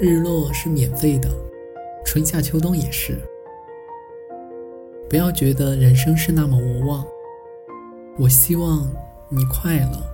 日落是免费的春夏秋冬也是。不要觉得人生是那么无望我希望你快乐。